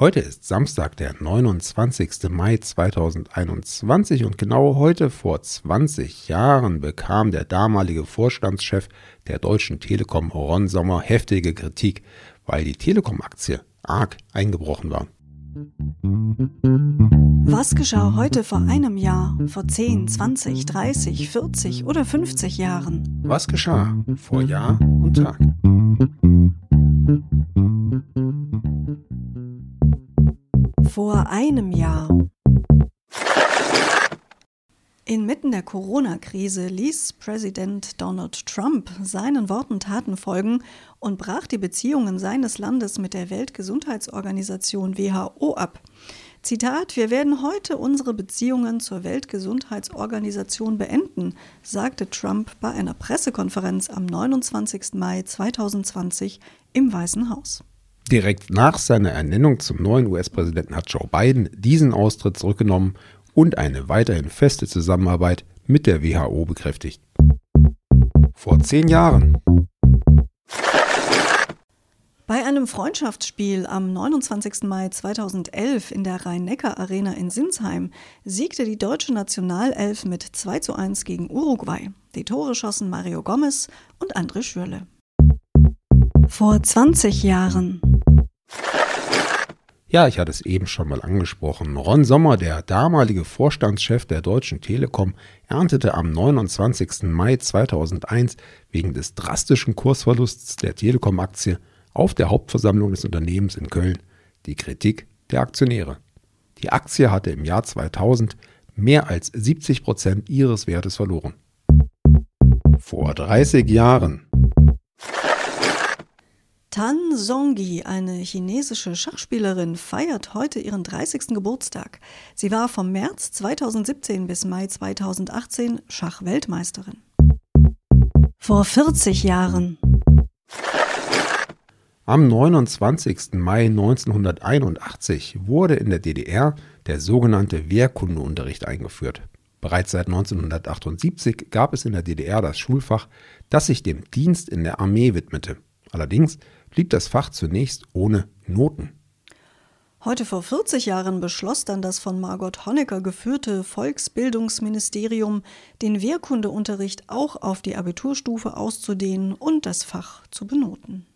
Heute ist Samstag, der 29. Mai 2021 und genau heute vor 20 Jahren bekam der damalige Vorstandschef der Deutschen Telekom Ron Sommer heftige Kritik, weil die Telekom-Aktie arg eingebrochen war. Was geschah heute vor einem Jahr, vor 10, 20, 30, 40 oder 50 Jahren? Was geschah vor Jahr und Tag? Vor einem Jahr. Inmitten der Corona-Krise ließ Präsident Donald Trump seinen Worten Taten folgen und brach die Beziehungen seines Landes mit der Weltgesundheitsorganisation WHO ab. Zitat, wir werden heute unsere Beziehungen zur Weltgesundheitsorganisation beenden, sagte Trump bei einer Pressekonferenz am 29. Mai 2020 im Weißen Haus. Direkt nach seiner Ernennung zum neuen US-Präsidenten hat Joe Biden diesen Austritt zurückgenommen und eine weiterhin feste Zusammenarbeit mit der WHO bekräftigt. Vor zehn Jahren. Bei einem Freundschaftsspiel am 29. Mai 2011 in der Rhein-Neckar-Arena in Sinsheim siegte die deutsche Nationalelf mit 2 zu 1 gegen Uruguay. Die Tore schossen Mario Gomez und André Schürle. Vor 20 Jahren. Ja, ich hatte es eben schon mal angesprochen. Ron Sommer, der damalige Vorstandschef der Deutschen Telekom, erntete am 29. Mai 2001 wegen des drastischen Kursverlusts der Telekom-Aktie auf der Hauptversammlung des Unternehmens in Köln die Kritik der Aktionäre. Die Aktie hatte im Jahr 2000 mehr als 70 Prozent ihres Wertes verloren. Vor 30 Jahren Tan Zongi, eine chinesische Schachspielerin, feiert heute ihren 30. Geburtstag. Sie war vom März 2017 bis Mai 2018 Schachweltmeisterin. Vor 40 Jahren. Am 29. Mai 1981 wurde in der DDR der sogenannte Wehrkundeunterricht eingeführt. Bereits seit 1978 gab es in der DDR das Schulfach, das sich dem Dienst in der Armee widmete. Allerdings blieb das Fach zunächst ohne Noten. Heute vor 40 Jahren beschloss dann das von Margot Honecker geführte Volksbildungsministerium, den Wehrkundeunterricht auch auf die Abiturstufe auszudehnen und das Fach zu benoten.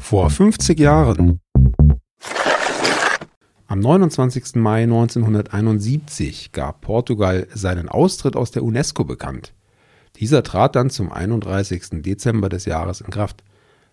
Vor 50 Jahren. Am 29. Mai 1971 gab Portugal seinen Austritt aus der UNESCO bekannt. Dieser trat dann zum 31. Dezember des Jahres in Kraft.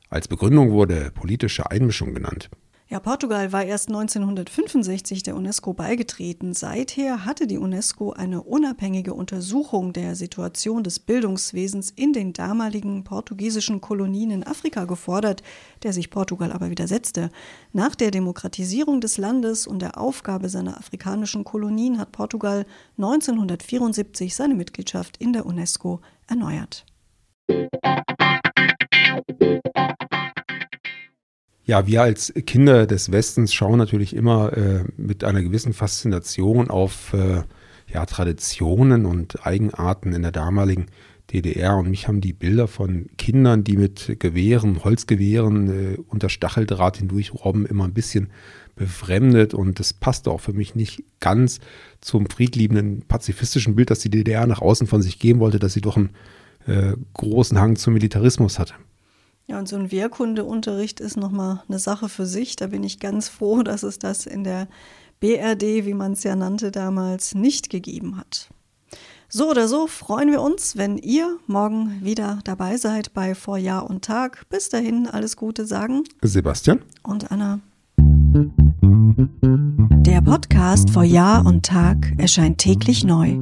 Als Begründung wurde politische Einmischung genannt. Ja, Portugal war erst 1965 der UNESCO beigetreten. Seither hatte die UNESCO eine unabhängige Untersuchung der Situation des Bildungswesens in den damaligen portugiesischen Kolonien in Afrika gefordert, der sich Portugal aber widersetzte. Nach der Demokratisierung des Landes und der Aufgabe seiner afrikanischen Kolonien hat Portugal 1974 seine Mitgliedschaft in der UNESCO erneuert. Ja, wir als Kinder des Westens schauen natürlich immer äh, mit einer gewissen Faszination auf äh, ja, Traditionen und Eigenarten in der damaligen DDR. Und mich haben die Bilder von Kindern, die mit Gewehren, Holzgewehren äh, unter Stacheldraht hindurch robben, immer ein bisschen befremdet. Und das passte auch für mich nicht ganz zum friedliebenden, pazifistischen Bild, das die DDR nach außen von sich geben wollte, dass sie doch einen äh, großen Hang zum Militarismus hatte. Ja, und so ein Wehrkundeunterricht ist nochmal eine Sache für sich. Da bin ich ganz froh, dass es das in der BRD, wie man es ja nannte damals, nicht gegeben hat. So oder so freuen wir uns, wenn ihr morgen wieder dabei seid bei Vor Jahr und Tag. Bis dahin alles Gute sagen. Sebastian. Und Anna. Der Podcast vor Jahr und Tag erscheint täglich neu.